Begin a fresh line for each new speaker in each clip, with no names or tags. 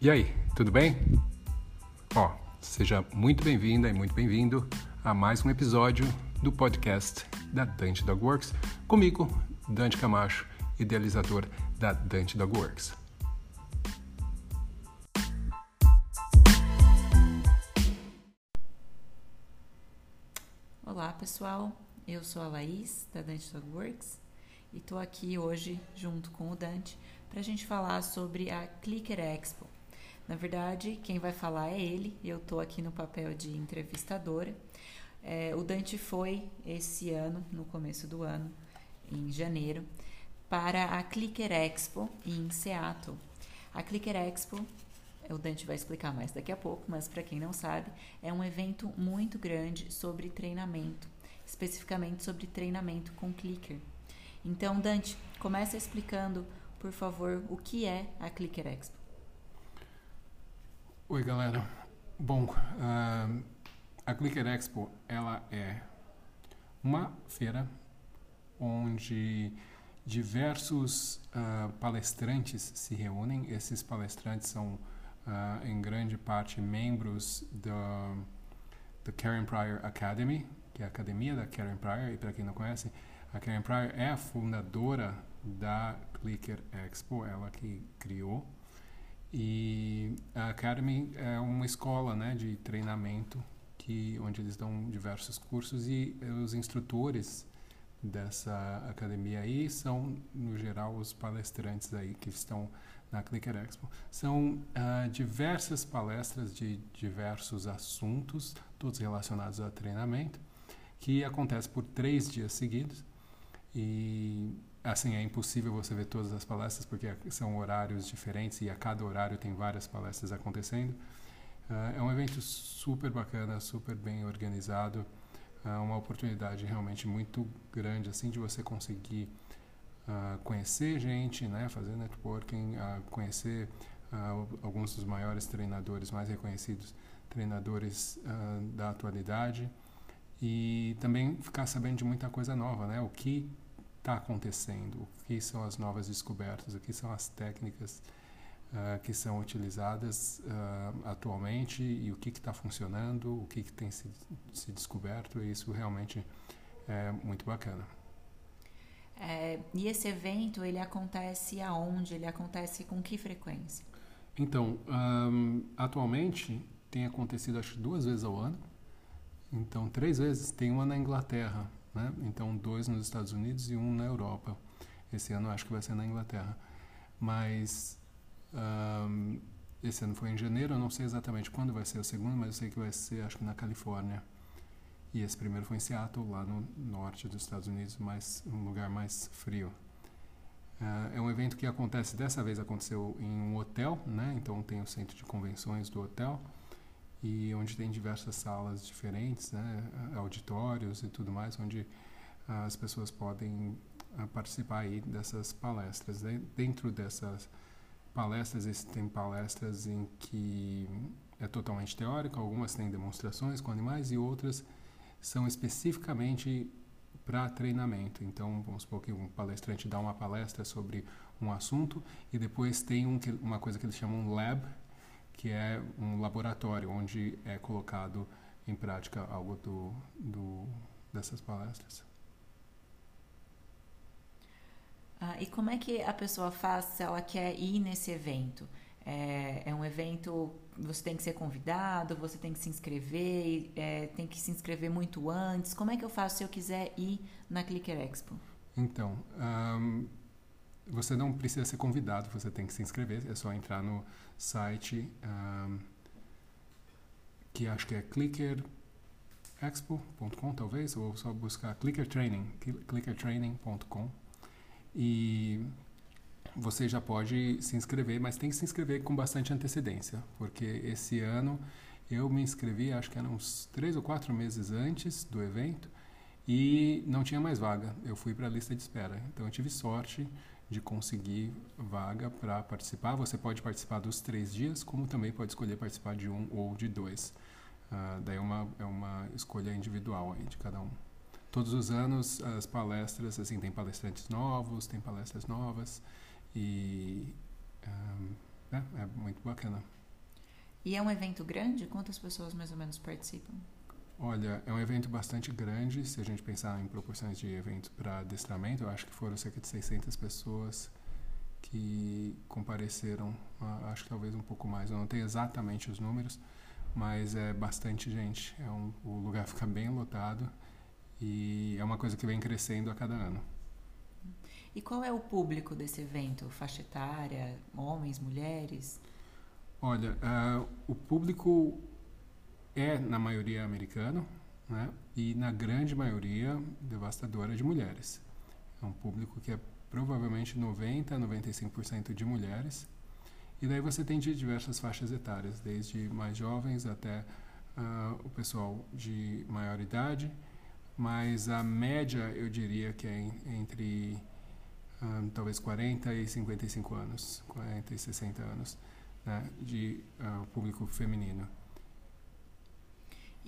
E aí, tudo bem? Ó, seja muito bem-vinda e muito bem-vindo a mais um episódio do podcast da Dante Dog Works, comigo, Dante Camacho, idealizador da Dante Dog Works.
Olá pessoal, eu sou a Laís da Dante Dog Works e estou aqui hoje junto com o Dante para a gente falar sobre a Clicker Expo. Na verdade, quem vai falar é ele, eu estou aqui no papel de entrevistadora. É, o Dante foi esse ano, no começo do ano, em janeiro, para a Clicker Expo em Seattle. A Clicker Expo, o Dante vai explicar mais daqui a pouco, mas para quem não sabe, é um evento muito grande sobre treinamento, especificamente sobre treinamento com clicker. Então, Dante, começa explicando, por favor, o que é a Clicker Expo.
Oi, galera. Bom, uh, a Clicker Expo ela é uma feira onde diversos uh, palestrantes se reúnem. Esses palestrantes são, uh, em grande parte, membros da, da Karen Pryor Academy, que é a academia da Karen Pryor. E para quem não conhece, a Karen Pryor é a fundadora da Clicker Expo, ela que criou. E a Academy é uma escola né, de treinamento que, onde eles dão diversos cursos e os instrutores dessa academia aí são, no geral, os palestrantes aí que estão na Clicker Expo. São uh, diversas palestras de diversos assuntos, todos relacionados a treinamento, que acontece por três dias seguidos. E assim é impossível você ver todas as palestras porque são horários diferentes e a cada horário tem várias palestras acontecendo. Uh, é um evento super bacana, super bem organizado, uh, uma oportunidade realmente muito grande assim de você conseguir uh, conhecer gente, né, fazer networking, conhecer alguns dos maiores treinadores mais reconhecidos, treinadores da atualidade e também ficar sabendo de muita coisa nova, né, o que está acontecendo, o que são as novas descobertas, o que são as técnicas uh, que são utilizadas uh, atualmente e o que está funcionando, o que, que tem se, se, descoberto, e isso realmente é muito bacana.
É, e esse evento, ele acontece aonde? Ele acontece com que frequência?
Então, um, atualmente tem acontecido acho duas vezes ao ano. Então, três vezes. Tem uma na Inglaterra, né? Então, dois nos Estados Unidos e um na Europa. Esse ano acho que vai ser na Inglaterra. Mas um, esse ano foi em janeiro, eu não sei exatamente quando vai ser o segundo, mas eu sei que vai ser, acho que na Califórnia. E esse primeiro foi em Seattle, lá no norte dos Estados Unidos, mais um lugar mais frio. Uh, é um evento que acontece, dessa vez aconteceu em um hotel, né? Então tem o centro de convenções do hotel e onde tem diversas salas diferentes, né, auditórios e tudo mais, onde uh, as pessoas podem uh, participar aí dessas palestras. Dentro dessas palestras, existem palestras em que é totalmente teórico, algumas têm demonstrações com animais e outras são especificamente para treinamento. Então, vamos supor que um palestrante dá uma palestra sobre um assunto e depois tem um, uma coisa que eles chamam lab, que é um laboratório onde é colocado em prática algo do, do dessas palestras.
Ah, e como é que a pessoa faz se ela quer ir nesse evento? É, é um evento, você tem que ser convidado, você tem que se inscrever, é, tem que se inscrever muito antes. Como é que eu faço se eu quiser ir na Clicker Expo?
Então, um, você não precisa ser convidado, você tem que se inscrever, é só entrar no site um, que acho que é clickerexpo.com talvez, ou só buscar Clicker Training, clickertraining.com e você já pode se inscrever, mas tem que se inscrever com bastante antecedência, porque esse ano eu me inscrevi, acho que eram uns três ou quatro meses antes do evento e não tinha mais vaga. Eu fui para a lista de espera, então eu tive sorte de conseguir vaga para participar. Você pode participar dos três dias, como também pode escolher participar de um ou de dois. Uh, daí é uma, é uma escolha individual aí de cada um. Todos os anos as palestras, assim, tem palestrantes novos, tem palestras novas e um, é, é muito bacana.
E é um evento grande? Quantas pessoas mais ou menos participam?
Olha, é um evento bastante grande. Se a gente pensar em proporções de eventos para adestramento, eu acho que foram cerca de 600 pessoas que compareceram. Acho que talvez um pouco mais. Eu não tenho exatamente os números, mas é bastante gente. É um, o lugar fica bem lotado e é uma coisa que vem crescendo a cada ano.
E qual é o público desse evento? Faixa etária, homens, mulheres?
Olha, uh, o público é, na maioria, americano, né? e na grande maioria, devastadora de mulheres. É um público que é provavelmente 90% a 95% de mulheres. E daí você tem de diversas faixas etárias, desde mais jovens até uh, o pessoal de maior idade, mas a média eu diria que é entre uh, talvez 40 e 55 anos, 40 e 60 anos né, de uh, público feminino.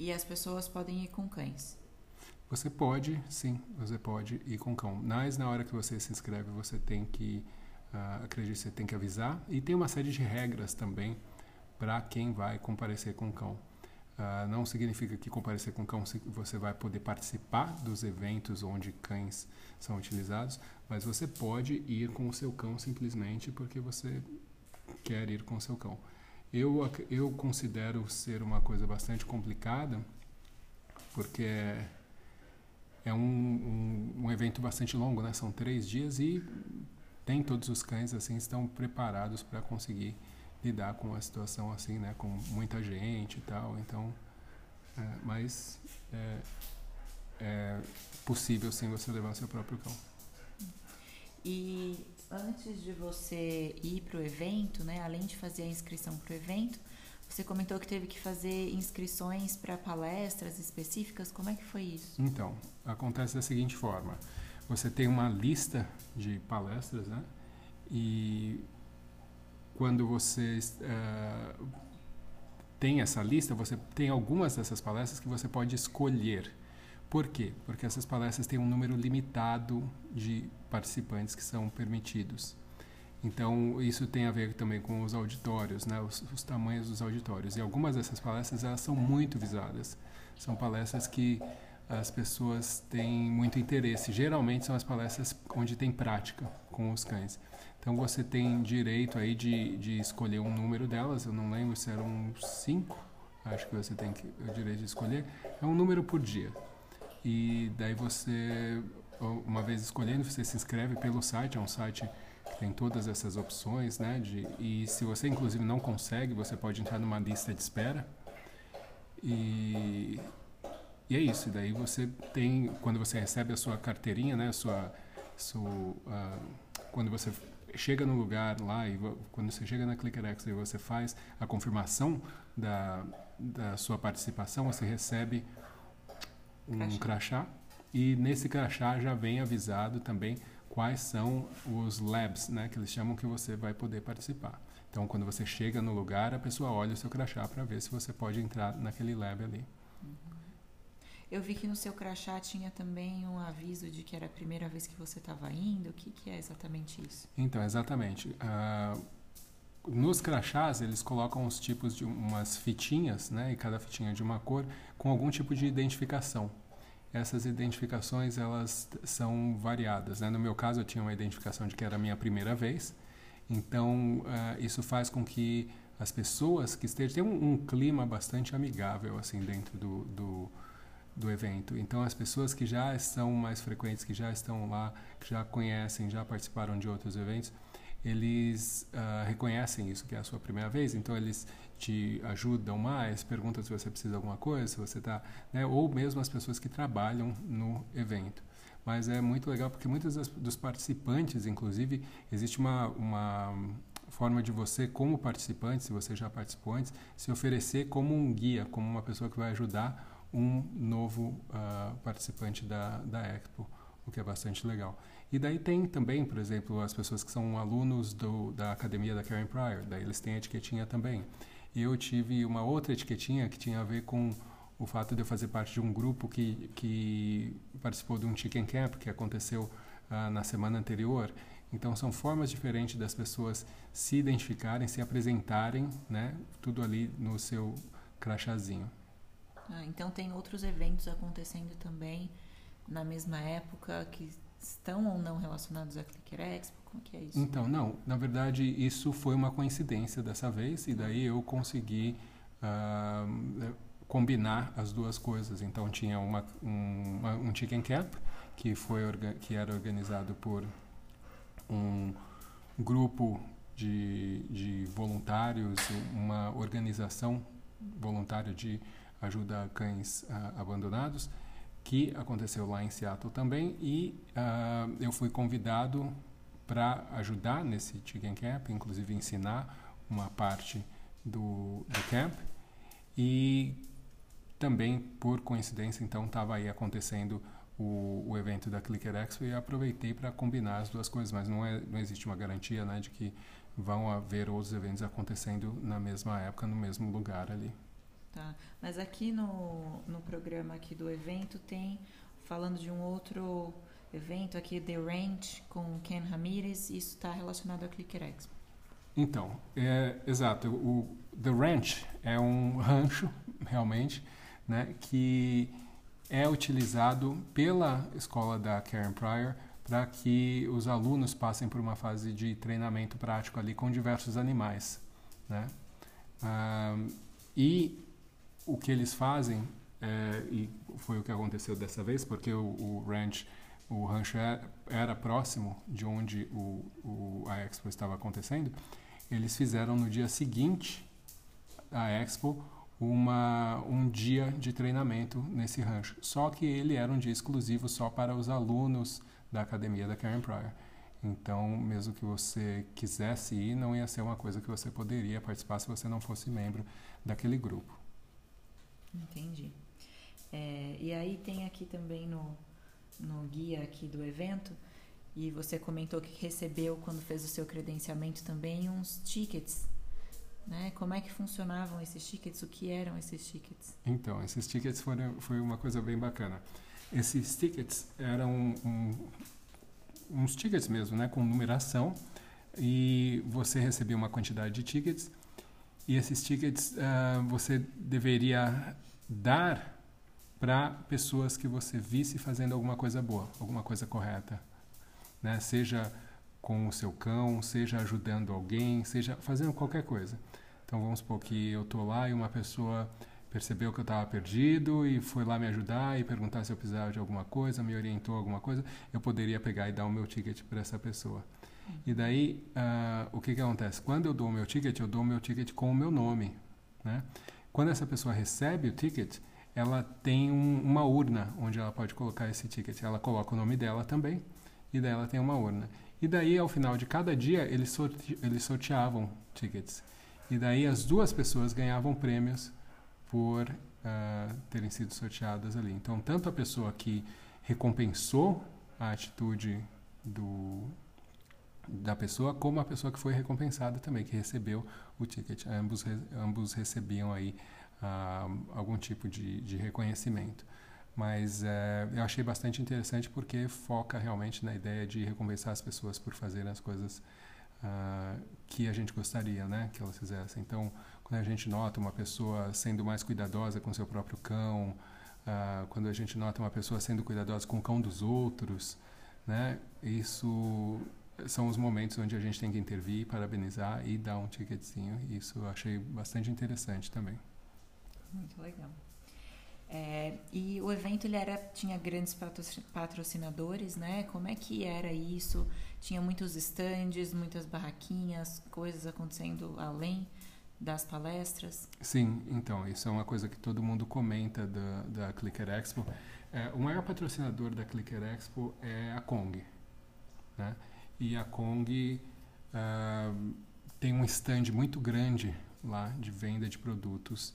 E as pessoas podem ir com cães?
Você pode, sim, você pode ir com cão. Mas na hora que você se inscreve, você tem que, uh, acredito, você tem que avisar. E tem uma série de regras também para quem vai comparecer com cão. Uh, não significa que comparecer com cão você vai poder participar dos eventos onde cães são utilizados, mas você pode ir com o seu cão simplesmente porque você quer ir com o seu cão. Eu, eu considero ser uma coisa bastante complicada, porque é, um, um, um, evento bastante longo, né? São três dias e nem todos os cães assim estão preparados para conseguir lidar com uma situação assim, né? Com muita gente e tal. Então, é, mas é, é possível sim você levar seu próprio cão.
E antes de você ir para o evento, né, além de fazer a inscrição para o evento, você comentou que teve que fazer inscrições para palestras específicas. Como é que foi isso?
Então, acontece da seguinte forma: você tem uma lista de palestras, né? E quando você uh, tem essa lista, você tem algumas dessas palestras que você pode escolher. Por quê? Porque essas palestras têm um número limitado de participantes que são permitidos. Então, isso tem a ver também com os auditórios, né? os, os tamanhos dos auditórios. E algumas dessas palestras elas são muito visadas. São palestras que as pessoas têm muito interesse. Geralmente são as palestras onde tem prática com os cães. Então, você tem direito aí de, de escolher um número delas. Eu não lembro se eram cinco. Acho que você tem que, o direito de escolher. É um número por dia. E daí você uma vez escolhendo, você se inscreve pelo site, é um site que tem todas essas opções, né? De, e se você inclusive não consegue, você pode entrar numa lista de espera. E, e é isso. E daí você tem, quando você recebe a sua carteirinha, né? Sua, sua uh, quando você chega no lugar lá e quando você chega na ClickerX e você faz a confirmação da, da sua participação, você recebe um crachá. crachá e nesse crachá já vem avisado também quais são os labs, né, que eles chamam que você vai poder participar. Então, quando você chega no lugar, a pessoa olha o seu crachá para ver se você pode entrar naquele lab ali. Uhum.
Eu vi que no seu crachá tinha também um aviso de que era a primeira vez que você estava indo. O que, que, é exatamente isso?
Então, exatamente. Uh, nos crachás, eles colocam os tipos de umas fitinhas, né, e cada fitinha de uma cor, com algum tipo de identificação essas identificações elas são variadas. Né? No meu caso, eu tinha uma identificação de que era a minha primeira vez, então uh, isso faz com que as pessoas que estejam tenham um, um clima bastante amigável assim dentro do, do, do, evento. Então as pessoas que já estão mais frequentes, que já estão lá, que já conhecem, já participaram de outros eventos, eles uh, reconhecem isso que é a sua primeira vez, então eles te ajudam mais, perguntam se você precisa de alguma coisa, se você está, né, ou mesmo as pessoas que trabalham no evento. Mas é muito legal porque muitos dos participantes, inclusive, existe uma, uma forma de você, como participante, se você já participou antes, se oferecer como um guia, como uma pessoa que vai ajudar um novo uh, participante da, da Expo, o que é bastante legal. E daí tem também, por exemplo, as pessoas que são alunos do, da academia da Karen Pryor, daí eles têm etiquetinha também. E eu tive uma outra etiquetinha que tinha a ver com o fato de eu fazer parte de um grupo que, que participou de um chicken camp que aconteceu uh, na semana anterior. Então são formas diferentes das pessoas se identificarem, se apresentarem, né? Tudo ali no seu crachazinho.
Ah, então tem outros eventos acontecendo também na mesma época que estão ou não relacionados à Clicker Expo? Como que é isso?
Então, não. Na verdade, isso foi uma coincidência dessa vez e daí eu consegui uh, combinar as duas coisas. Então, tinha uma, um, uma, um chicken camp que, foi, que era organizado por um grupo de, de voluntários, uma organização voluntária de ajuda a cães uh, abandonados, que aconteceu lá em Seattle também, e uh, eu fui convidado para ajudar nesse Chicken Camp, inclusive ensinar uma parte do, do camp, e também, por coincidência, então, estava aí acontecendo o, o, evento da Clicker Expo e aproveitei para combinar as duas coisas, mas não, é, não existe uma garantia né, de que vão haver outros eventos acontecendo na mesma época, no mesmo lugar ali.
Tá, mas aqui no, no programa aqui do evento tem, falando de um outro evento aqui, The Ranch, com Ken Ramirez, isso está relacionado à Clicker Expo.
Então, é, exato, o The Ranch é um rancho, realmente, né, que é utilizado pela escola da Karen Pryor para que os alunos passem por uma fase de treinamento prático ali com diversos animais, né? Ah, e o que eles fazem é, e foi o que aconteceu dessa vez, porque o, o ranch, o rancho era, é, era próximo de onde o, o, a expo estava acontecendo. Eles fizeram no dia seguinte à expo uma, um dia de treinamento nesse rancho. Só que ele era um dia exclusivo só para os alunos da academia da Karen Pryor. Então, mesmo que você quisesse ir, não ia ser uma coisa que você poderia participar se você não fosse membro daquele grupo.
Entendi. É, e aí tem aqui também no, no guia aqui do evento, e você comentou que recebeu quando fez o seu credenciamento também uns tickets né? Como é que funcionavam esses tickets? O que eram esses tickets?
Então, esses tickets foram foi uma coisa bem bacana. Esses tickets eram um, uns tickets mesmo, né, com numeração e você recebia uma quantidade de tickets e esses tickets uh, você deveria dar para pessoas que você visse fazendo alguma coisa boa, alguma coisa correta, né? Seja com o seu cão, seja ajudando alguém, seja fazendo qualquer coisa. Então vamos supor que eu estou lá e uma pessoa percebeu que eu estava perdido e foi lá me ajudar e perguntar se eu precisava de alguma coisa, me orientou alguma coisa, eu poderia pegar e dar o meu ticket para essa pessoa. E daí, uh, o que, que acontece? Quando eu dou o meu ticket, eu dou o meu ticket com o meu nome. Né? Quando essa pessoa recebe o ticket, ela tem um, uma urna onde ela pode colocar esse ticket. Ela coloca o nome dela também, e daí ela tem uma urna. E daí, ao final de cada dia, eles, sorte eles sorteavam tickets. E daí as duas pessoas ganhavam prêmios por uh, terem sido sorteadas ali. Então, tanto a pessoa que recompensou a atitude do, da pessoa, como a pessoa que foi recompensada também, que recebeu o ticket. Ambos, ambos recebiam aí uh, algum tipo de, de reconhecimento. Mas é, eu achei bastante interessante porque foca realmente na ideia de recompensar as pessoas por fazerem as coisas uh, que a gente gostaria né, que elas fizessem. Então, quando a gente nota uma pessoa sendo mais cuidadosa com seu próprio cão, uh, quando a gente nota uma pessoa sendo cuidadosa com o cão dos outros, né, isso são os momentos onde a gente tem que intervir, parabenizar e dar um ticketzinho. Isso eu achei bastante interessante também.
Muito legal. É, e o evento ele era, tinha grandes patrocinadores, né? Como é que era isso? Tinha muitos estandes, muitas barraquinhas, coisas acontecendo além das palestras?
Sim, então, isso é uma coisa que todo mundo comenta da, da Clicker Expo. É, o maior patrocinador da Clicker Expo é a Kong. Né? E a Kong uh, tem um stand muito grande lá de venda de produtos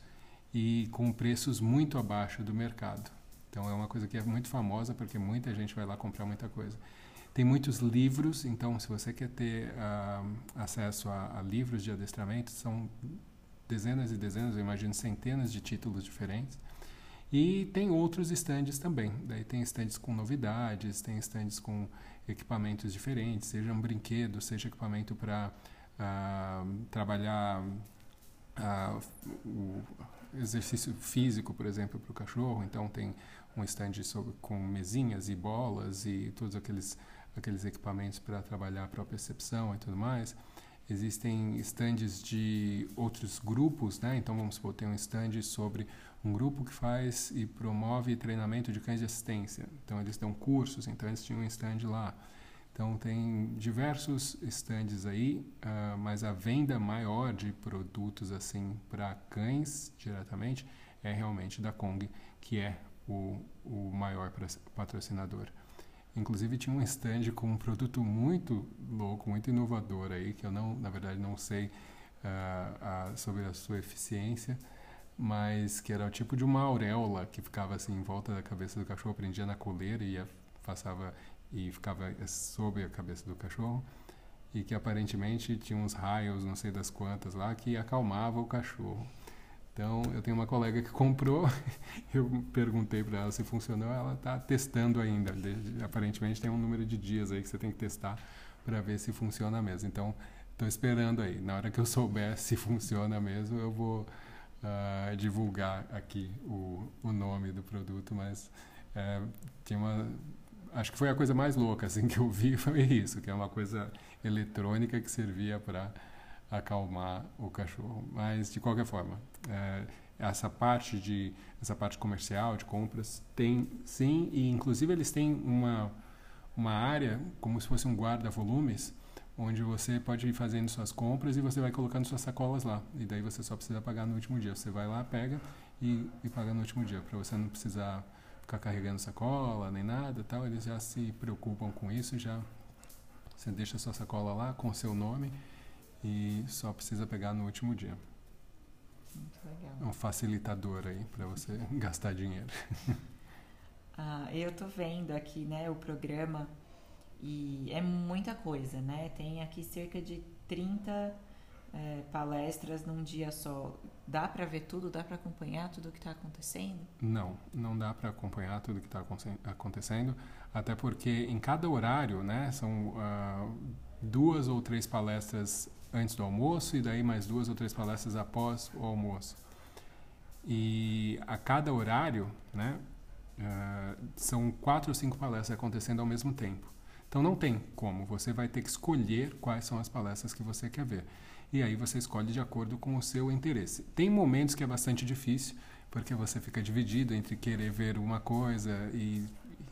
e com preços muito abaixo do mercado. Então é uma coisa que é muito famosa porque muita gente vai lá comprar muita coisa. Tem muitos livros, então se você quer ter uh, acesso a, a, livros de adestramento, são dezenas e dezenas, eu imagino centenas de títulos diferentes. E tem outros stands também. Daí tem stands com novidades, tem stands com equipamentos diferentes, seja um brinquedo, seja equipamento para uh, trabalhar uh, o exercício físico, por exemplo, para o cachorro. Então tem um stand sobre, com mesinhas e bolas e todos aqueles aqueles equipamentos para trabalhar a propriocepção e tudo mais. Existem stands de outros grupos, né? Então vamos supor, tem um stand sobre um grupo que faz e promove treinamento de cães de assistência. Então eles dão cursos, então eles tinham um stand lá. Então tem diversos stands aí, uh, mas a venda maior de produtos assim para cães diretamente é realmente da Kong, que é o, o maior patrocinador. Inclusive tinha um stand com um produto muito louco, muito inovador aí, que eu não, na verdade, não sei uh, sobre a sua eficiência, mas que era o tipo de uma auréola que ficava assim em volta da cabeça do cachorro, prendia na coleira e ia, passava e ficava sobre a cabeça do cachorro e que aparentemente tinha uns raios, não sei das quantas lá, que acalmava o cachorro. Então, eu tenho uma colega que comprou, eu perguntei para ela se funcionou, ela está testando ainda. Aparentemente tem um número de dias aí que você tem que testar para ver se funciona mesmo. Então, estou esperando aí. Na hora que eu souber se funciona mesmo, eu vou uh, divulgar aqui o, o nome do produto, mas é, tinha uma acho que foi a coisa mais louca assim que eu vi foi isso que é uma coisa eletrônica que servia para acalmar o cachorro. Mas de qualquer forma, é, essa parte de essa parte comercial de compras tem sim e inclusive eles têm uma uma área como se fosse um guarda-volumes onde você pode ir fazendo suas compras e você vai colocando suas sacolas lá e daí você só precisa pagar no último dia. Você vai lá, pega e, e paga no último dia para você não precisar ficar carregando sacola nem nada, tal. Eles já se preocupam com isso, já você deixa sua sacola lá com seu nome e só precisa pegar no último dia.
Muito legal.
É um facilitador aí para você gastar dinheiro.
ah, eu tô vendo aqui, né, o programa e é muita coisa, né? Tem aqui cerca de 30 é, palestras num dia só. Dá para ver tudo? Dá para acompanhar tudo o que está acontecendo?
Não, não dá para acompanhar tudo o que está acontecendo, até porque em cada horário, né, são uh, duas ou três palestras antes do almoço e daí mais duas ou três palestras após o almoço. E a cada horário, né, uh, são quatro ou cinco palestras acontecendo ao mesmo tempo. Então não tem como, você vai ter que escolher quais são as palestras que você quer ver. E aí você escolhe de acordo com o seu interesse. Tem momentos que é bastante difícil, porque você fica dividido entre querer ver uma coisa e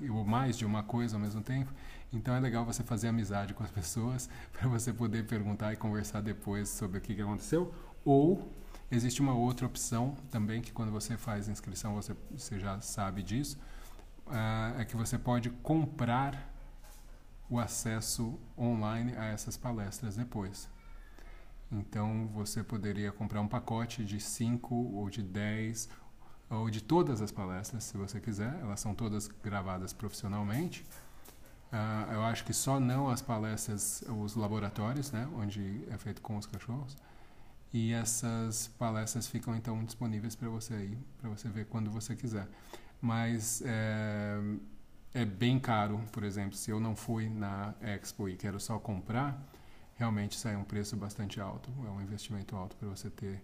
ou mais de uma coisa ao mesmo tempo. Então é legal você fazer amizade com as pessoas para você poder perguntar e conversar depois sobre o que, aconteceu. Ou existe uma outra opção também que quando você faz inscrição você, você já sabe disso, uh, é que você pode comprar o acesso online a essas palestras depois. Então você poderia comprar um pacote de 5 ou de 10 ou de todas as palestras, se você quiser. Elas são todas gravadas profissionalmente. Uh, eu acho que só não as palestras, os laboratórios, né, onde é feito com os cachorros. E essas palestras ficam então disponíveis para você aí, para você ver quando você quiser. Mas é, é, bem caro, por exemplo, se eu não fui na Expo e quero só comprar, realmente sai um preço bastante alto. É um investimento alto para você ter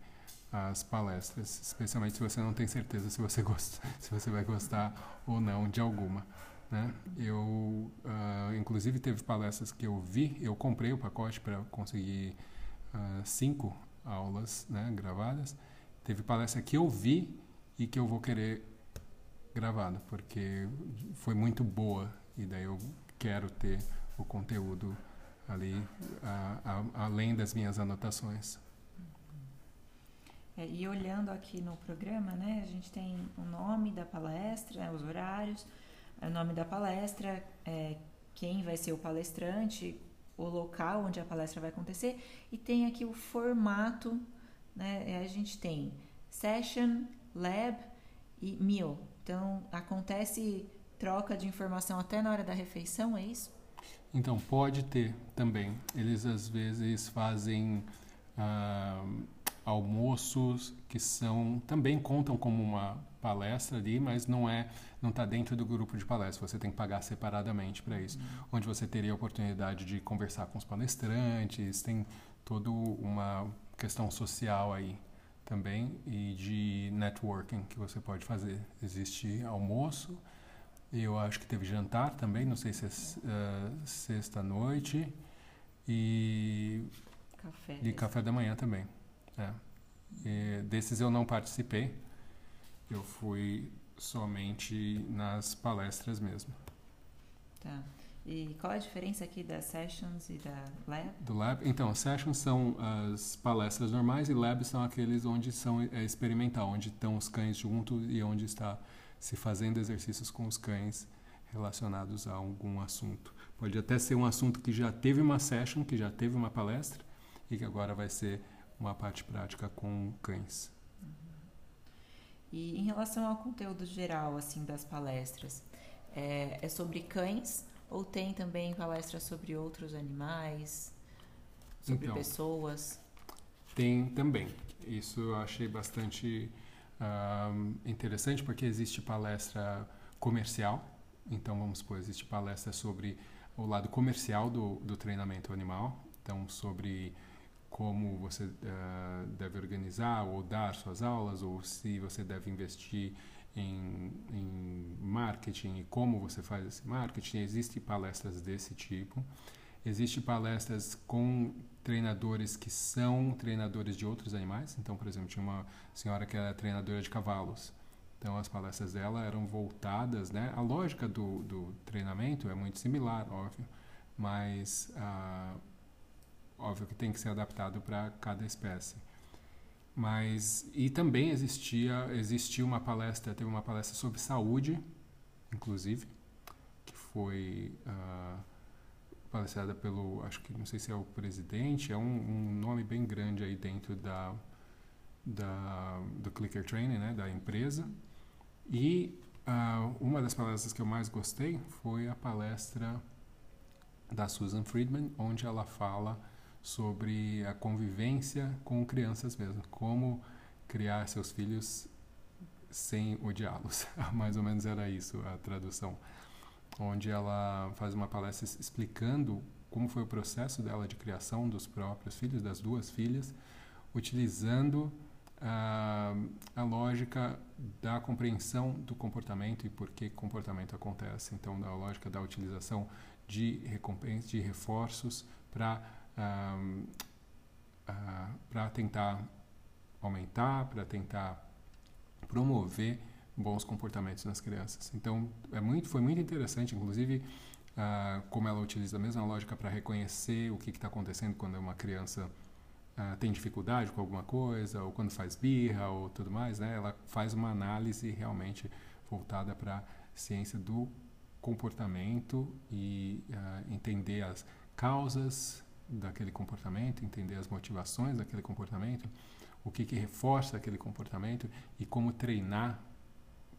as palestras, especialmente se você não tem certeza se você gosta, se você vai gostar ou não de alguma. Né? Eu, uh, inclusive, teve palestras que eu vi, eu comprei o pacote para conseguir uh, cinco aulas né, gravadas. Teve palestra que eu vi e que eu vou querer gravada, porque foi muito boa e daí eu quero ter o conteúdo ali a, a, além das minhas anotações.
É, e olhando aqui no programa, né, a gente tem o nome da palestra, os horários, o nome da palestra, é, quem vai ser o palestrante, o local onde a palestra vai acontecer e tem aqui o formato, né? A gente tem session, lab e meal. Então acontece troca de informação até na hora da refeição, é isso?
Então pode ter também. Eles às vezes fazem ah, almoços que são também contam como uma palestra ali, mas não é, não está dentro do grupo de palestra. Você tem que pagar separadamente para isso, uhum. onde você teria a oportunidade de conversar com os palestrantes, tem toda uma questão social aí também e de networking que você pode fazer. Existe almoço, eu acho que teve jantar também, não sei se é uh, sexta-noite e
café,
e café da manhã também. É. E desses eu não participei, eu fui somente nas palestras mesmo.
Tá. E qual a diferença aqui das sessions e da lab?
Do lab? Então, sessions são as palestras normais e labs são aqueles onde são é experimental, onde estão os cães juntos e onde está se fazendo exercícios com os cães relacionados a algum assunto. Pode até ser um assunto que já teve uma session, que já teve uma palestra e que agora vai ser uma parte prática com cães. Uhum.
E em relação ao conteúdo geral assim das palestras, é, é sobre cães ou tem também palestras sobre outros animais, sobre então, pessoas?
Tem também. Isso eu achei bastante interessante porque existe palestra comercial. Então, vamos supor, existe palestra sobre o lado comercial do, do treinamento animal. Então, sobre como você uh, deve organizar ou dar suas aulas, ou se você deve investir em, em marketing e como você faz esse marketing. Existem palestras desse tipo. Existem palestras com treinadores que são treinadores de outros animais. Então, por exemplo, tinha uma senhora que era treinadora de cavalos. Então, as palestras dela eram voltadas, né? A lógica do, do treinamento é muito similar, óbvio, mas ah, óbvio que tem que ser adaptado para cada espécie. Mas e também existia existia uma palestra, teve uma palestra sobre saúde, inclusive, que foi uh, palestrada pelo, acho que não sei se é o presidente, é um, um nome bem grande aí dentro da, da do Clicker Training, né, da empresa. E uh, uma das palestras que eu mais gostei foi a palestra da Susan Friedman, onde ela fala sobre a convivência com crianças mesmo, como criar seus filhos sem odiá-los. Mais ou menos era isso a tradução, onde ela faz uma palestra explicando como foi o processo dela de criação dos próprios filhos, das duas filhas, utilizando a, a lógica da compreensão do comportamento e por que comportamento acontece. Então, da lógica da utilização de recompensa, de reforços para uh, uh, para tentar aumentar, para tentar promover bons comportamentos nas crianças. Então, é muito, foi muito interessante, inclusive, uh, como ela utiliza a mesma lógica para reconhecer o que está acontecendo quando uma criança uh, tem dificuldade com alguma coisa, ou quando faz birra, ou tudo mais. Né? Ela faz uma análise realmente voltada para a ciência do comportamento e uh, entender as causas daquele comportamento, entender as motivações daquele comportamento, o que, que reforça aquele comportamento e como treinar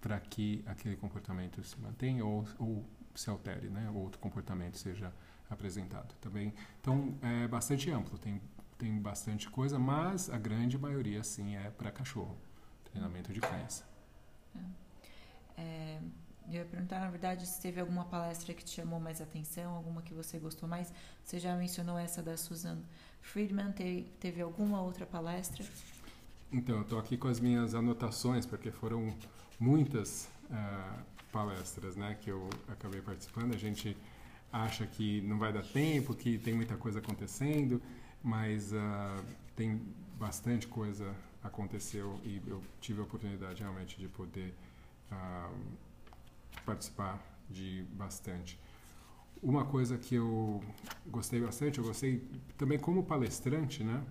para que aquele comportamento se mantenha ou, ou se altere, né? Ou outro comportamento seja apresentado também. Então é bastante amplo, tem tem bastante coisa, mas a grande maioria sim é para cachorro, treinamento de cães.
É. É, eu ia perguntar, na verdade, se teve alguma palestra que te chamou mais atenção, alguma que você gostou mais. Você já mencionou essa da Susan Friedman, teve, teve alguma outra palestra?
Então, eu estou aqui com as minhas anotações, porque foram muitas uh, palestras né, que eu acabei participando. A gente acha que não vai dar tempo, que tem muita coisa acontecendo, mas uh, tem bastante coisa aconteceu e eu tive a oportunidade realmente de poder uh, participar de bastante. Uma coisa que eu gostei bastante, eu gostei também como palestrante, né?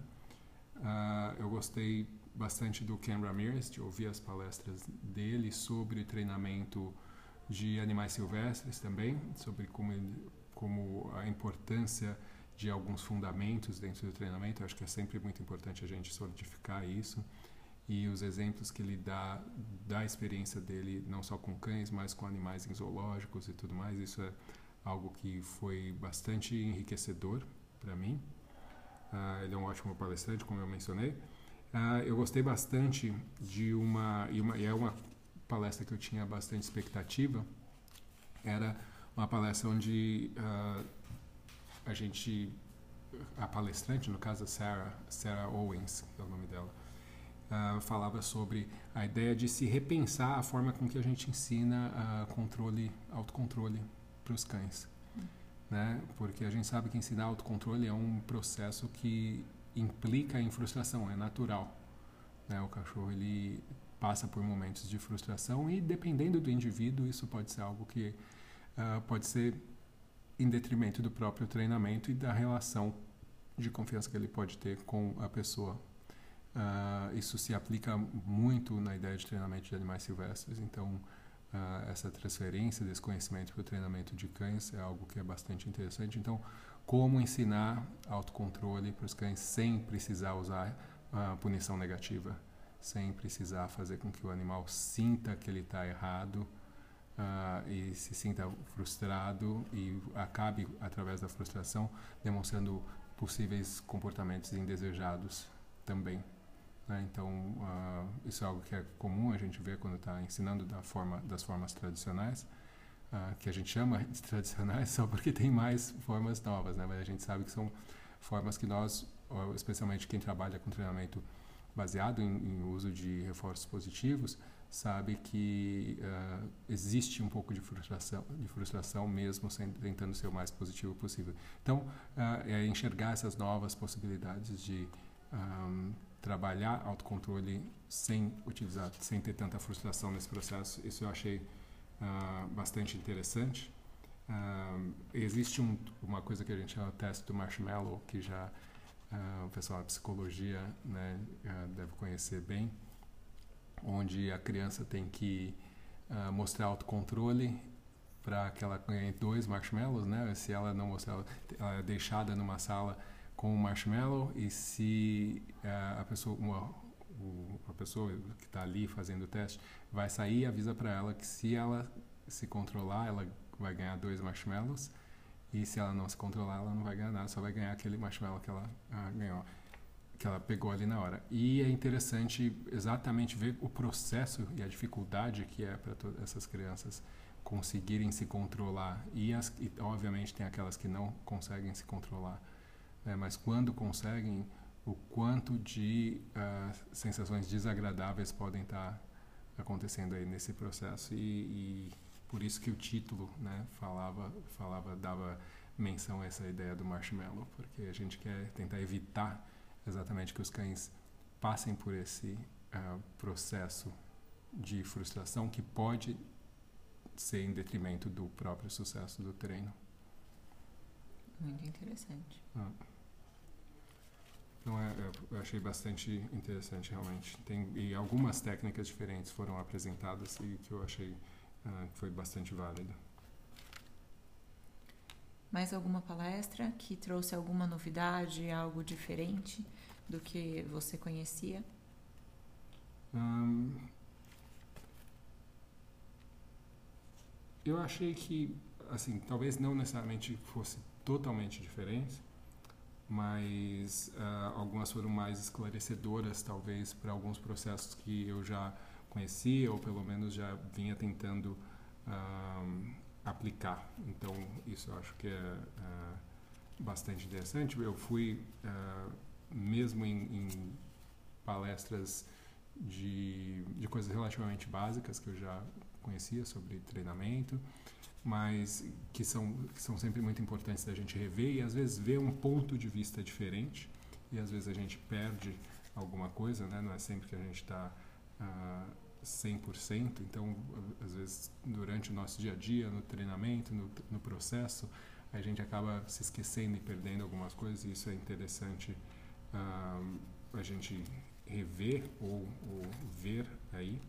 Uh, eu gostei bastante do Ken Ramirez, de ouvir as palestras dele sobre treinamento de animais silvestres também, sobre como, como a importância de alguns fundamentos dentro do treinamento. Eu acho que é sempre muito importante a gente solidificar isso e os exemplos que ele dá da experiência dele, não só com cães, mas com animais em zoológicos e tudo mais, isso é algo que foi bastante enriquecedor para mim. Uh, ele é um ótimo palestrante, como eu mencionei. Uh, eu gostei bastante de uma e, uma e, é uma palestra que eu tinha bastante expectativa era uma palestra onde uh, a gente, a palestrante, no caso a Sarah, Sarah Owens, que é o nome dela, uh, falava sobre a ideia de se repensar a forma com que a gente ensina uh, controle, autocontrole para os cães. Né? Porque a gente sabe que ensinar autocontrole é um processo que implica em frustração, é natural. Né? O cachorro ele passa por momentos de frustração e dependendo do indivíduo isso pode ser algo que uh, pode ser em detrimento do próprio treinamento e da relação de confiança que ele pode ter com a pessoa. Uh, isso se aplica muito na ideia de treinamento de animais silvestres, então uh, essa transferência desse conhecimento para o treinamento de cães é algo que é bastante interessante. Então, como ensinar autocontrole para os cães sem precisar usar uh, punição negativa, sem precisar fazer com que o animal sinta que ele está errado uh, e se sinta frustrado e acabe, através da frustração, demonstrando possíveis comportamentos indesejados também. Né? Então, uh, isso é algo que é comum a gente ver quando está ensinando da forma, das formas tradicionais, uh, que a gente chama de tradicionais só porque tem mais formas novas, né? mas a gente sabe que são formas que nós, especialmente quem trabalha com treinamento baseado em, em uso de reforços positivos, sabe que uh, existe um pouco de frustração, de frustração mesmo sem, tentando ser o mais positivo possível. Então, uh, é enxergar essas novas possibilidades de um, trabalhar autocontrole sem utilizar, sem ter tanta frustração nesse processo. Isso eu achei uh, bastante interessante. existe um, uma coisa que a gente chama teste do marshmallow, que já o pessoal da psicologia né, deve conhecer bem onde a criança tem que uh, mostrar autocontrole para que ela ganhe dois marshmallows, né? Se ela não mostrar, ela é deixada numa sala com um marshmallow e se uh, a pessoa, uma, a pessoa que está ali fazendo o teste vai sair e avisa para ela que se ela se controlar, ela vai ganhar dois marshmallows e se ela não se controlar, ela não vai ganhar nada, só vai ganhar aquele marshmallow que ela uh, ganhou que ela pegou ali na hora. E é interessante exatamente ver o processo e a dificuldade que é para essas crianças conseguirem se controlar. E, as, e, obviamente tem aquelas que não conseguem se controlar, né? mas quando conseguem, o quanto de uh, sensações desagradáveis podem estar tá acontecendo aí nesse processo. E, e, por isso que o título né, falava, falava, dava menção a essa ideia do marshmallow, porque a gente quer tentar evitar exatamente que os cães passem por esse uh, processo de frustração que pode ser em detrimento do próprio sucesso do treino.
Muito interessante.
Ah. Então, é, é, eu achei bastante interessante, realmente. Tem, e algumas técnicas diferentes foram apresentadas e que eu achei uh, que foi bastante válida.
Mais alguma palestra que trouxe alguma novidade, algo diferente do que você conhecia?
Hum, eu achei que, assim, talvez não necessariamente fosse totalmente diferente, mas uh, algumas foram mais esclarecedoras, talvez, para alguns processos que eu já conhecia ou pelo menos já vinha tentando uh, aplicar. Então, isso eu acho que é uh, bastante interessante. Eu fui, mesmo em, em, palestras de, de coisas relativamente básicas que eu já conhecia sobre treinamento, mas que são, que são sempre muito importantes da gente rever e às vezes ver um ponto de vista diferente e às vezes a gente perde alguma coisa, né? Não é sempre que a gente está uh, 100%, então, às vezes, durante o nosso dia a dia, no treinamento, no, no processo, a gente acaba se esquecendo e perdendo algumas coisas, e isso é interessante uh, a gente rever ou, ou ver aí.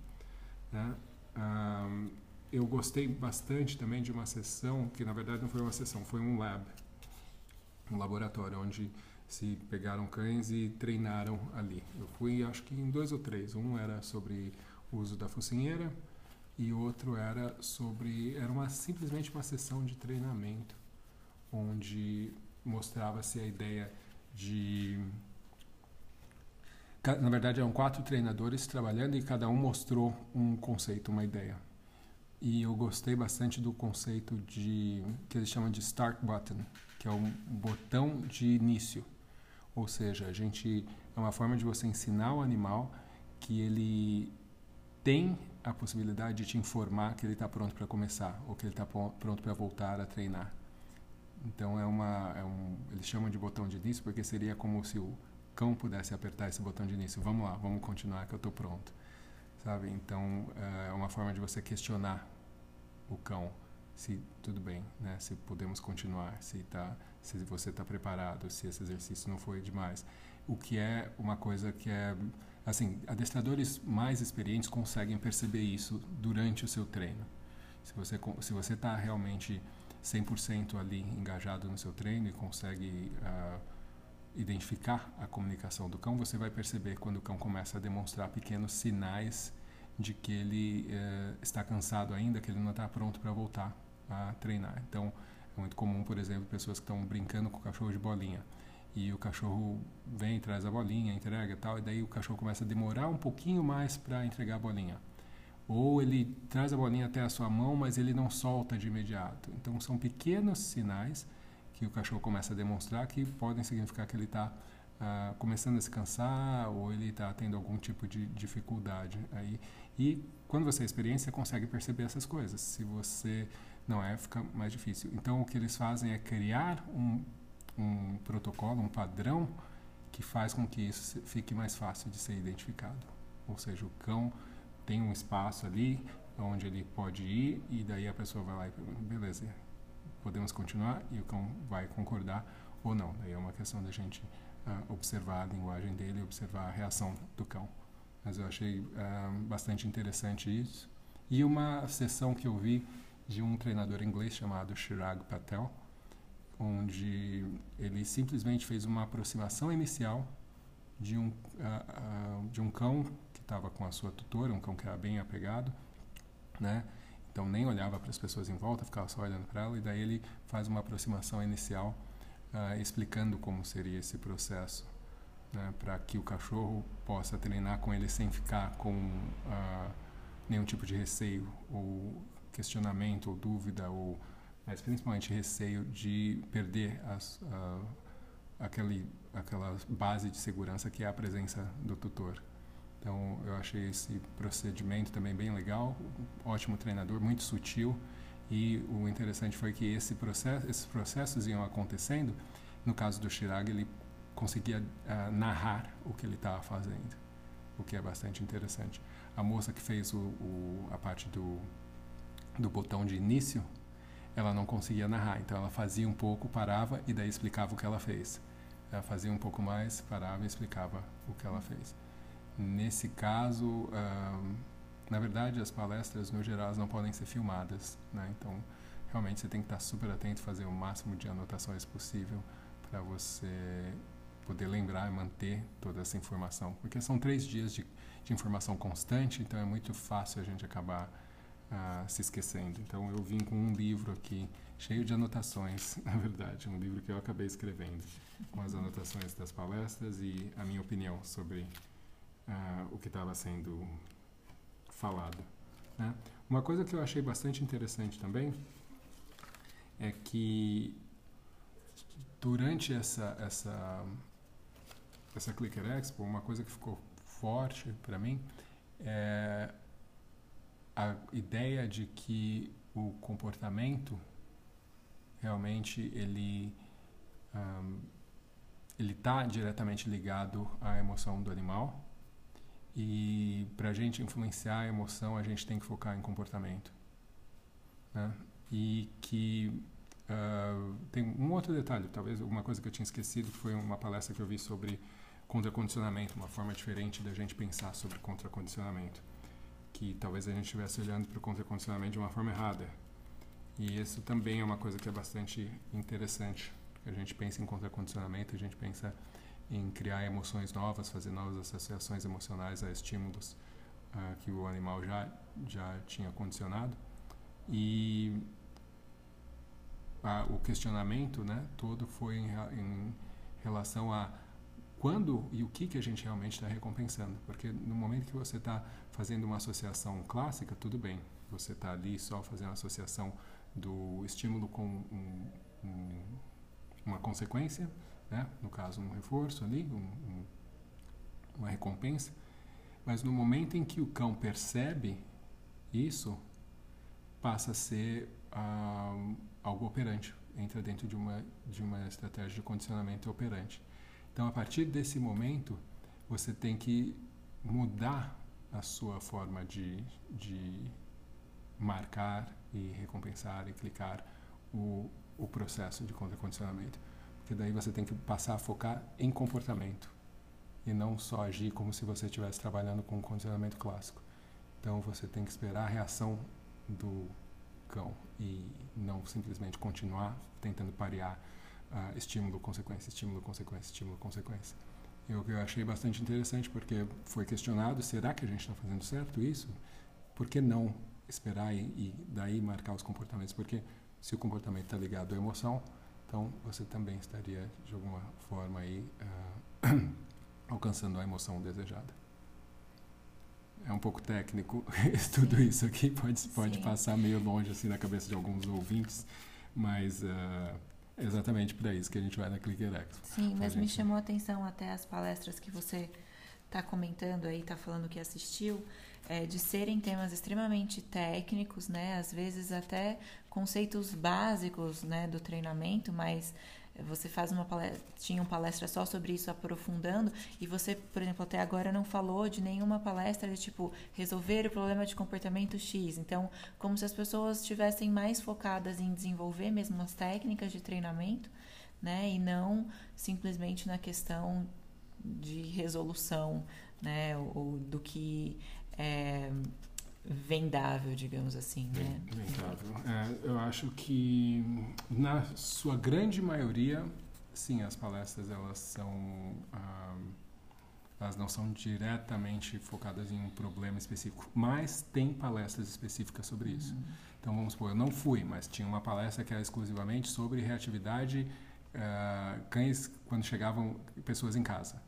Né? Uh, eu gostei bastante também de uma sessão, que na verdade não foi uma sessão, foi um lab, um laboratório, onde se pegaram cães e treinaram ali. Eu fui, acho que em dois ou três. Um era sobre uso da focinheira e outro era sobre era uma simplesmente uma sessão de treinamento onde mostrava-se a ideia de Na verdade, eram quatro treinadores trabalhando e cada um mostrou um conceito, uma ideia. E eu gostei bastante do conceito de que eles chamam de start button, que é um botão de início. Ou seja, a gente é uma forma de você ensinar o animal que ele tem a possibilidade de te informar que ele está pronto para começar ou que ele está pronto para voltar a treinar. Então é uma, é um, eles chamam de botão de início porque seria como se o cão pudesse apertar esse botão de início. Vamos lá, vamos continuar que eu estou pronto, sabe? Então é uma forma de você questionar o cão se tudo bem, né? Se podemos continuar, se tá, se você está preparado, se esse exercício não foi demais. O que é uma coisa que é assim, adestradores mais experientes conseguem perceber isso durante o seu treino. Se você se você está realmente 100% ali engajado no seu treino e consegue uh, identificar a comunicação do cão, você vai perceber quando o cão começa a demonstrar pequenos sinais de que ele uh, está cansado ainda, que ele não está pronto para voltar a treinar. Então, é muito comum, por exemplo, pessoas que estão brincando com o cachorro de bolinha e o cachorro vem, traz a bolinha, entrega e tal, e daí o cachorro começa a demorar um pouquinho mais para entregar a bolinha. Ou ele traz a bolinha até a sua mão, mas ele não solta de imediato. Então são pequenos sinais que o cachorro começa a demonstrar que podem significar que ele está ah, começando a se cansar ou ele está tendo algum tipo de dificuldade aí. E quando você é experiente, você consegue perceber essas coisas. Se você não é, fica mais difícil. Então o que eles fazem é criar um, um protocolo, um padrão que faz com que isso fique mais fácil de ser identificado. Ou seja, o cão tem um espaço ali onde ele pode ir e daí a pessoa vai lá e pergunta, beleza, podemos continuar? E o cão vai concordar ou não. Daí é uma questão da gente uh, observar a linguagem dele, observar a reação do cão. Mas eu achei uh, bastante interessante isso. E uma sessão que eu vi de um treinador inglês chamado Chirag Patel, onde ele simplesmente fez uma aproximação inicial de um, uh, uh, de um cão estava com a sua tutora, um cão que era bem apegado, né? Então nem olhava para as pessoas em volta, ficava só olhando para ela e daí ele faz uma aproximação inicial explicando como seria esse processo, né? Para que o cachorro possa treinar com ele sem ficar com uh, nenhum tipo de receio ou questionamento ou dúvida ou mas principalmente receio de perder as, uh, aquele, aquela base de segurança que é a presença do tutor. Então, eu achei esse procedimento também bem legal, ótimo treinador, muito sutil. E o interessante foi que esse processo, esses processos iam acontecendo. No caso do Chirag, ele conseguia uh, narrar o que ele estava fazendo, o que é bastante interessante. A moça que fez o, o, a parte do, do botão de início, ela não conseguia narrar, então ela fazia um pouco, parava e daí explicava o que ela fez. Ela fazia um pouco mais, parava e explicava o que ela fez. Nesse caso, na verdade, as palestras, no geral, não podem ser filmadas. Né? Então, realmente, você tem que estar super atento, fazer o máximo de anotações possível para você poder lembrar e manter toda essa informação. Porque são três dias de, de informação constante, então é muito fácil a gente acabar uh, se esquecendo. Então, eu vim com um livro aqui, cheio de anotações, na verdade, um livro que eu acabei escrevendo, com as anotações das palestras e a minha opinião sobre uh, o que estava sendo falado. Né? Uma coisa que eu achei bastante interessante também é que durante essa essa essa Clicker Expo, uma coisa que ficou forte para mim é a ideia de que o comportamento realmente ele um, ele está diretamente ligado à emoção do animal e para a gente influenciar a emoção, a gente tem que focar em comportamento. Né? E que uh, tem um outro detalhe, talvez uma coisa que eu tinha esquecido, que foi uma palestra que eu vi sobre contracondicionamento, uma forma diferente da gente pensar sobre contracondicionamento. Que talvez a gente estivesse olhando para o contracondicionamento de uma forma errada. E isso também é uma coisa que é bastante interessante. A gente pensa em contracondicionamento, a gente pensa em criar emoções novas, fazer novas associações emocionais a estímulos uh, que o animal já já tinha condicionado e uh, o questionamento, né, todo foi em, em relação a quando e o que, que a gente realmente está recompensando. Porque no momento que você está fazendo uma associação clássica, tudo bem. Você está ali só fazendo a associação do estímulo com um, um, uma consequência, né? no caso, um reforço ali, um, uma recompensa. Mas no momento em que o cão percebe isso, passa a ser ah, algo operante, entra dentro de uma, de uma estratégia de condicionamento operante. Então, a partir desse momento, você tem que mudar a sua forma de, de marcar e recompensar e clicar o, o processo de condicionamento. Porque daí você tem que passar a focar em comportamento e não só agir como se você estivesse trabalhando com um condicionamento clássico. Então você tem que esperar a reação do cão e não simplesmente continuar tentando parear uh, estímulo, consequência, estímulo, consequência, estímulo, consequência. Eu, eu achei bastante interessante porque foi questionado: será que a gente está fazendo certo isso? Por que não esperar e, e daí marcar os comportamentos? Porque se o comportamento está ligado à emoção, então você também estaria de alguma forma aí uh, alcançando a emoção desejada. É um pouco técnico tudo isso aqui, pode, pode passar meio longe assim na cabeça de alguns ouvintes, mas uh, exatamente para isso que a gente vai na ClickEx.
Sim, mas gente... me chamou a atenção até as palestras que você está comentando aí, está falando que assistiu, é, de serem temas extremamente técnicos, né? Às vezes até conceitos básicos, né, do treinamento, mas você faz uma palestra, tinha uma palestra só sobre isso aprofundando e você, por exemplo, até agora não falou de nenhuma palestra de tipo resolver o problema de comportamento X. Então, como se as pessoas estivessem mais focadas em desenvolver mesmo as técnicas de treinamento, né, e não simplesmente na questão de resolução, né, ou, ou do que é, vendável, digamos assim, né?
Vendável. É, eu acho que na sua grande maioria, sim, as palestras elas são ah, elas não são diretamente focadas em um problema específico, mas tem palestras específicas sobre isso. Uhum. Então vamos supor, eu não fui, mas tinha uma palestra que era exclusivamente sobre reatividade uh, cães quando chegavam pessoas em casa.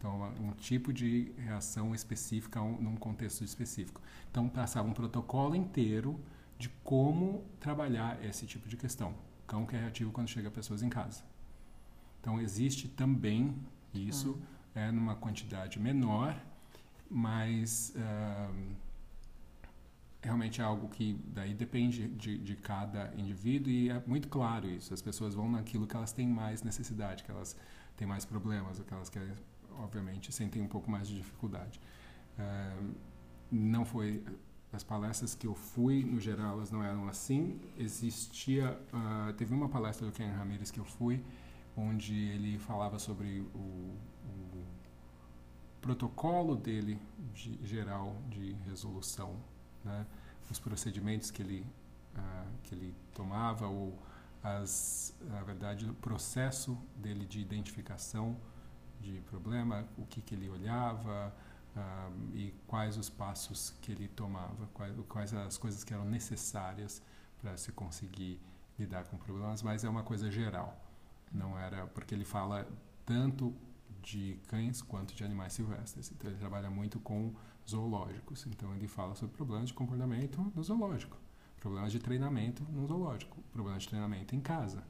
Então, um tipo de reação específica um, num contexto específico. Então, passava um protocolo inteiro de como trabalhar esse tipo de questão. Cão que é reativo quando chega pessoas em casa. Então, existe também isso, uhum. é numa quantidade menor, mas uh, realmente é algo que daí depende de, de cada indivíduo e é muito claro isso. As pessoas vão naquilo que elas têm mais necessidade, que elas têm mais problemas, que elas querem obviamente, sentem um pouco mais de dificuldade. Uh, não foi as palestras que eu fui, no geral, elas não eram assim. Existia, uh, teve uma palestra do Ken Ramirez que eu fui, onde ele falava sobre o, o protocolo dele de, geral de resolução, né? os procedimentos que ele uh, que ele tomava ou as, na verdade, o processo dele de identificação de problema, o que, que ele olhava uh, e quais os passos que ele tomava, quais, quais as coisas que eram necessárias para se conseguir lidar com problemas, mas é uma coisa geral. Não era porque ele fala tanto de cães quanto de animais silvestres. Então ele trabalha muito com zoológicos. Então ele fala sobre problemas de comportamento no zoológico, problemas de treinamento no zoológico, problemas de treinamento em casa,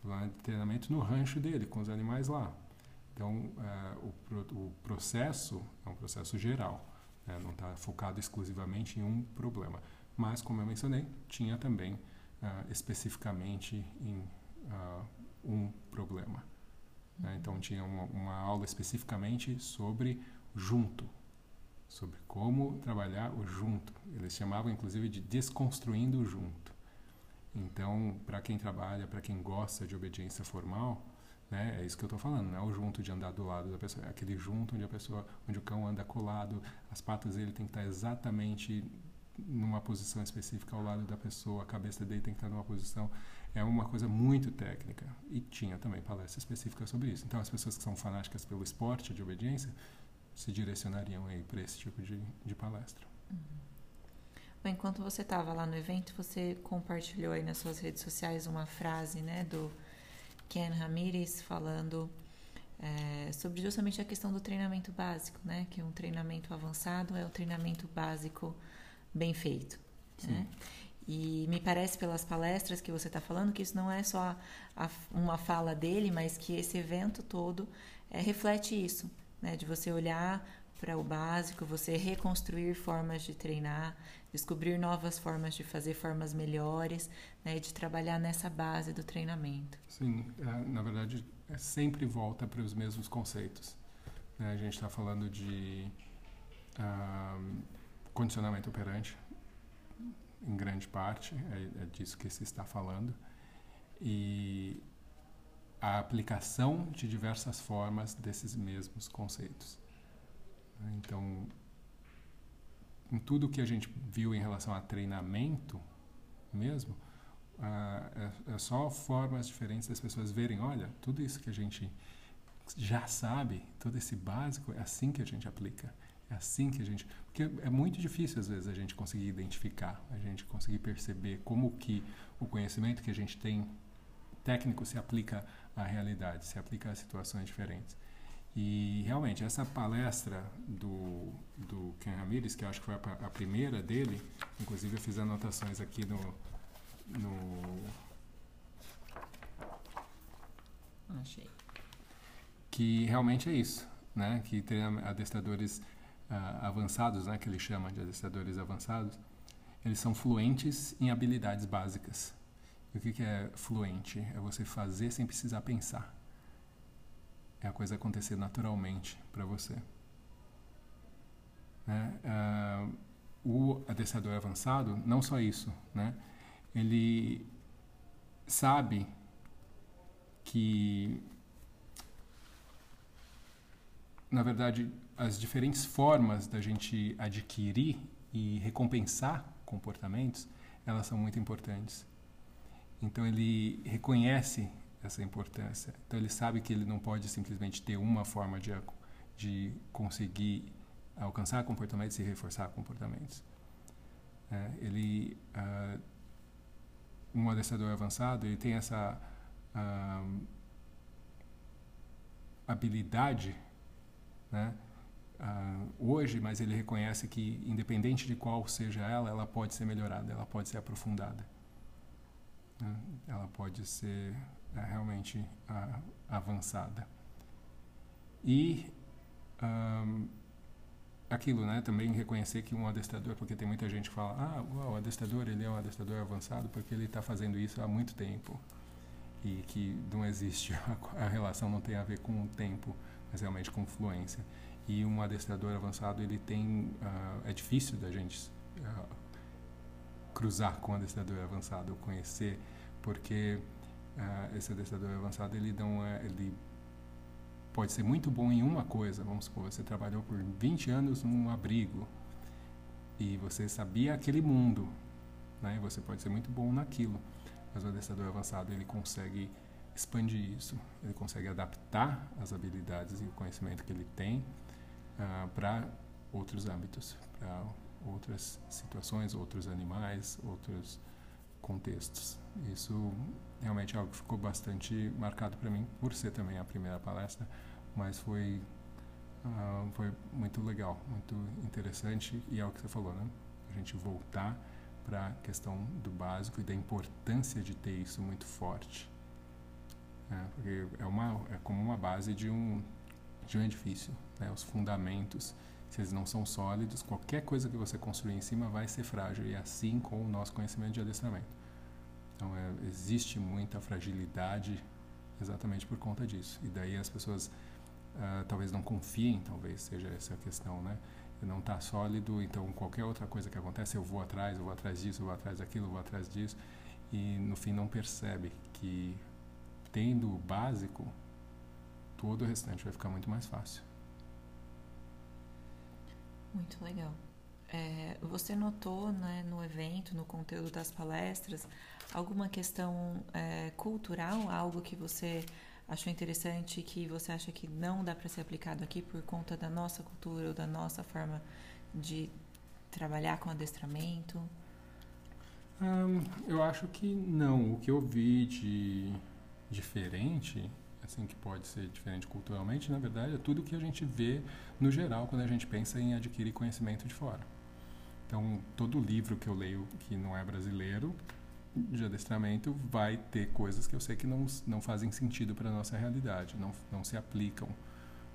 problemas de treinamento no rancho dele com os animais lá, então, uh, o, o, processo é um processo geral, né? não está focado exclusivamente em um problema. Mas, como eu mencionei, tinha também uh, especificamente em uh, um problema. Né? Então, tinha uma, uma, aula especificamente sobre junto, sobre como trabalhar o junto. Eles chamavam, inclusive, de desconstruindo o junto. Então, para quem trabalha, para quem gosta de obediência formal, né? É isso que eu estou falando, não é o junto de andar do lado da pessoa, é aquele junto onde a pessoa, onde o cão anda colado, as patas dele tem que estar exatamente numa posição específica ao lado da pessoa, a cabeça dele tem que estar numa posição. É uma coisa muito técnica. E tinha também palestra específica sobre isso. Então, as pessoas que são fanáticas pelo esporte de obediência se direcionariam aí para esse tipo de, de palestra. Uhum.
Bom, enquanto você estava lá no evento, você compartilhou aí nas suas redes sociais uma frase, né, do Ken Ramirez falando é, sobre justamente a questão do treinamento básico, né? Que um treinamento avançado é o treinamento básico bem feito. Né? E me parece pelas palestras que você está falando que isso não é só a, a, uma fala dele, mas que esse evento todo é, reflete isso, né? De você olhar para o básico, você reconstruir formas de treinar, descobrir novas formas de fazer, formas melhores, né, de trabalhar nessa base do treinamento.
Sim, é, na verdade, é sempre volta para os mesmos conceitos. Né? A gente está falando de uh, condicionamento operante, em grande parte, é, é disso que se está falando, e a aplicação de diversas formas desses mesmos conceitos. Então, em tudo que a gente viu em relação a treinamento mesmo, é, é, só formas diferentes das pessoas verem, olha, tudo isso que a gente já sabe, todo esse básico, é assim que a gente aplica. É assim que a gente... Porque é muito difícil, às vezes, a gente conseguir identificar, a gente conseguir perceber como que o conhecimento que a gente tem técnico se aplica à realidade, se aplica a situações diferentes. E realmente, essa palestra do, do Ken Ramirez, que eu acho que foi a, a primeira dele, inclusive eu fiz anotações aqui no. no
Achei.
Que realmente é isso, né? Que tem adestradores uh, avançados, né? Que ele chama de adestradores avançados, eles são fluentes em habilidades básicas. E o que, que é fluente? É você fazer sem precisar pensar é a coisa acontecer naturalmente para você. Né? Uh, o adestrador avançado, não só isso, né? ele sabe que, na verdade, as diferentes formas da gente adquirir e recompensar comportamentos, elas são muito importantes. Então ele reconhece essa importância. Então ele sabe que ele não pode simplesmente ter uma forma de, de conseguir alcançar comportamentos e reforçar comportamentos. É, ele, uh, um adestrador avançado, ele tem essa uh, habilidade, né? Uh, hoje, mas ele reconhece que, independente de qual seja ela, ela pode ser melhorada, ela pode ser aprofundada. Né? Ela pode ser realmente a, avançada. E um, aquilo, né? Também reconhecer que um adestrador, porque tem muita gente que fala, ah, o adestrador ele é um adestrador avançado porque ele está fazendo isso há muito tempo e que não existe a, a, relação não tem a ver com o tempo, mas realmente com fluência. E um adestrador avançado ele tem uh, é difícil da gente uh, cruzar com um adestrador avançado, conhecer, porque uh, esse adestrador avançado ele não é, ele pode ser muito bom em uma coisa. Vamos supor, você trabalhou por 20 anos num abrigo e você sabia aquele mundo, né? Você pode ser muito bom naquilo, mas o adestrador avançado ele consegue expandir isso, ele consegue adaptar as habilidades e o conhecimento que ele tem uh, para outros âmbitos, para outras situações, outros animais, outros contextos. Isso realmente é algo que ficou bastante marcado para mim, por ser também a primeira palestra, mas foi uh, foi muito legal, muito interessante e é o que você falou, né? A gente voltar para a questão do básico e da importância de ter isso muito forte, né? porque é uma é como uma base de um de um edifício, né? Os fundamentos se eles não são sólidos, qualquer coisa que você construir em cima vai ser frágil, e assim com o nosso conhecimento de adestramento. Então, é, existe muita fragilidade exatamente por conta disso. E daí as pessoas uh, talvez não confiem, talvez seja essa a questão, né? Não está sólido, então qualquer outra coisa que acontece, eu vou atrás, eu vou atrás disso, eu vou atrás daquilo, eu vou atrás disso, e no fim não percebe que tendo o básico, todo o restante vai ficar muito mais fácil.
Muito legal. É, você notou né, no evento, no conteúdo das palestras, alguma questão é, cultural, algo que você achou interessante que você acha que não dá para ser aplicado aqui por conta da nossa cultura ou da nossa forma de trabalhar com adestramento?
eu acho que não. O que eu vi de diferente, assim que pode ser diferente culturalmente, na verdade é tudo que a gente vê no geral quando a gente pensa em adquirir conhecimento de fora. Então, todo livro que eu leio que não é brasileiro de adestramento vai ter coisas que eu sei que não, não fazem sentido para a nossa realidade, não, não se aplicam,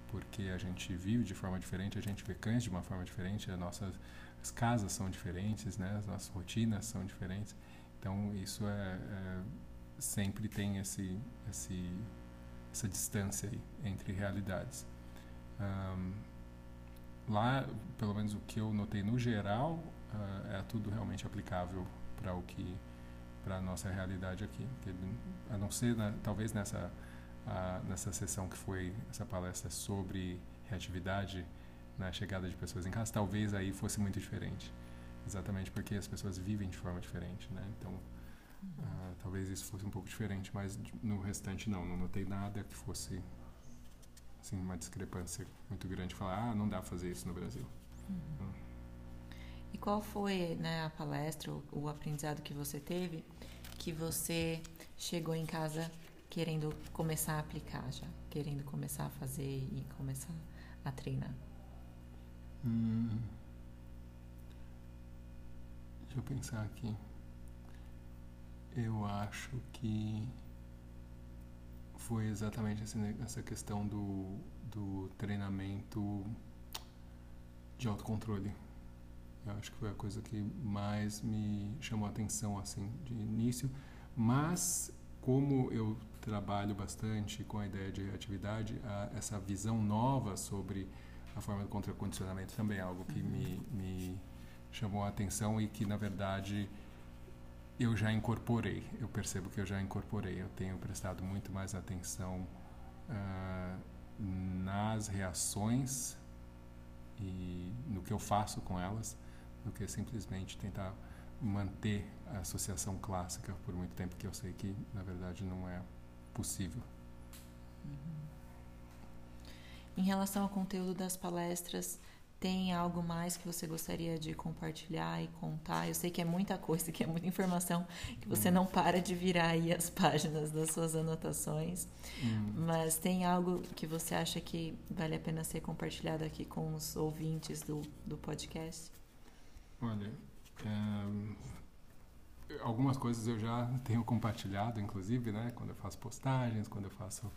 porque a gente vive de forma diferente, a gente vê cães de uma forma diferente, as nossas as casas são diferentes, né? as nossas rotinas são diferentes. Então, isso é, é sempre tem esse, esse, essa distância aí entre realidades. Um, lá, pelo menos o que eu notei no geral, uh, é tudo realmente aplicável para o que para a nossa realidade aqui. A não ser, né, talvez nessa, uh, nessa sessão que foi essa palestra sobre reatividade na chegada de pessoas em casa, talvez aí fosse muito diferente. Exatamente porque as pessoas vivem de forma diferente, né? Então, uh, talvez isso fosse um pouco diferente, mas no restante não, não notei nada que fosse assim, uma discrepância muito grande. Falar, ah, não dá fazer isso no Brasil. Uhum. Hum.
E qual foi né, a palestra, o, o aprendizado que você teve, que você chegou em casa querendo começar a aplicar já, querendo começar a fazer e começar a treinar?
Hum. Deixa eu pensar aqui. Eu acho que foi exatamente essa questão do, do treinamento de autocontrole. Eu acho que foi a coisa que mais me chamou a atenção assim de início, mas como eu trabalho bastante com a ideia de atividade, a, essa visão nova sobre a forma de contracondicionamento também é algo que me, me chamou a atenção e que na verdade eu já incorporei. Eu percebo que eu já incorporei. Eu tenho prestado muito mais atenção uh, nas reações e no que eu faço com elas do que simplesmente tentar manter a associação clássica por muito tempo que eu sei que na verdade não é possível.
Uhum. Em relação ao conteúdo das palestras, tem algo mais que você gostaria de compartilhar e contar? Eu sei que é muita coisa, que é muita informação, que você hum. não para de virar aí as páginas das suas anotações. Hum. Mas tem algo que você acha que vale a pena ser compartilhado aqui com os ouvintes do, do podcast?
Olha, é, algumas coisas eu já tenho compartilhado, inclusive, né? Quando eu faço postagens, quando eu faço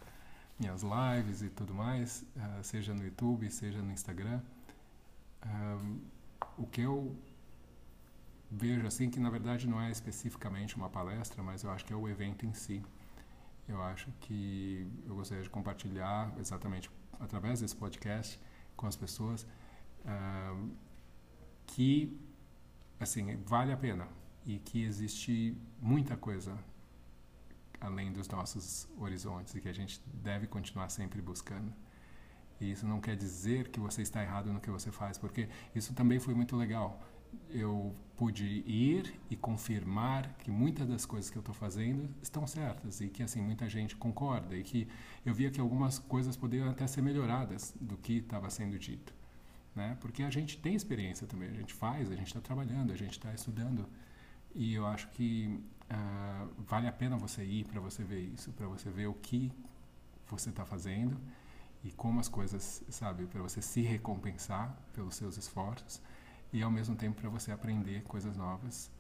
minhas lives e tudo mais, uh, seja no YouTube, seja no Instagram. O que eu vejo assim que na verdade não é especificamente uma palestra, mas eu acho que é o evento em si. Eu acho que eu gostaria de compartilhar exatamente através desse podcast com as pessoas que assim, vale a pena e que existe muita coisa além dos nossos horizontes e que a gente deve continuar sempre buscando. E isso não quer dizer que você está errado no que você faz, porque isso também foi muito legal. Eu pude ir e confirmar que muitas das coisas que eu estou fazendo estão certas e que assim muita gente concorda e que eu via que algumas coisas poderiam até ser melhoradas do que estava sendo dito né? Porque a gente tem experiência também, a gente faz, a gente está trabalhando, a gente está estudando e eu acho que uh, vale a pena você ir para você ver isso, para você ver o que você está fazendo e como as coisas, sabe, para você se recompensar pelos seus esforços e ao mesmo tempo para você aprender coisas novas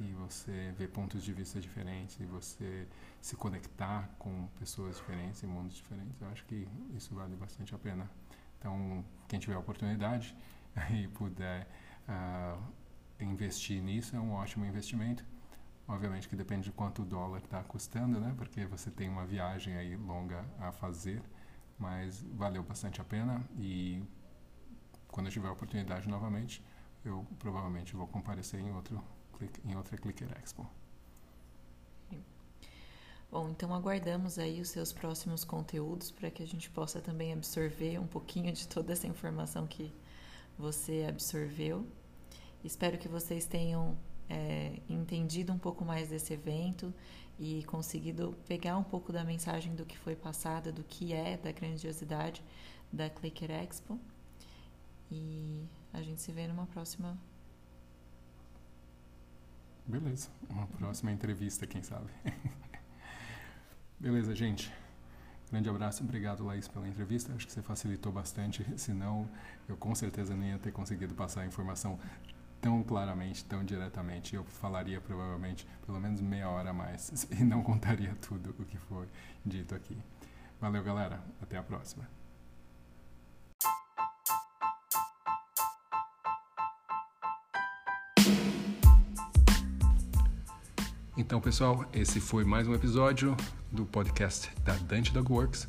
e você ver pontos de vista diferentes e você se conectar com pessoas diferentes e mundos diferentes. Eu acho que isso vale bastante a pena. Então, quem tiver oportunidade e puder uh, investir nisso, é um ótimo investimento. Obviamente que depende de quanto o dólar está custando, né? Porque você tem uma viagem aí longa a fazer, mas valeu bastante a pena e quando eu tiver a oportunidade novamente, eu provavelmente vou comparecer em outro em outra Clicker Expo.
Bom, então aguardamos aí os seus próximos conteúdos para que a gente possa também absorver um pouquinho de toda essa informação que você absorveu. Espero que vocês tenham é, entendido um pouco mais desse evento e conseguido pegar um pouco da mensagem do que foi passada, do que é da grandiosidade da Clicker Expo. E a gente se vê numa próxima.
Beleza, uma próxima entrevista, quem sabe. Beleza, gente. Grande abraço, obrigado Laís pela entrevista. Acho que você facilitou bastante, senão eu com certeza nem ia ter conseguido passar a informação tão claramente, tão diretamente. Eu falaria provavelmente pelo menos meia hora a mais e não contaria tudo o que foi dito aqui. Valeu, galera. Até a próxima. Então, pessoal, esse foi mais um episódio do podcast da Dante Dog Works.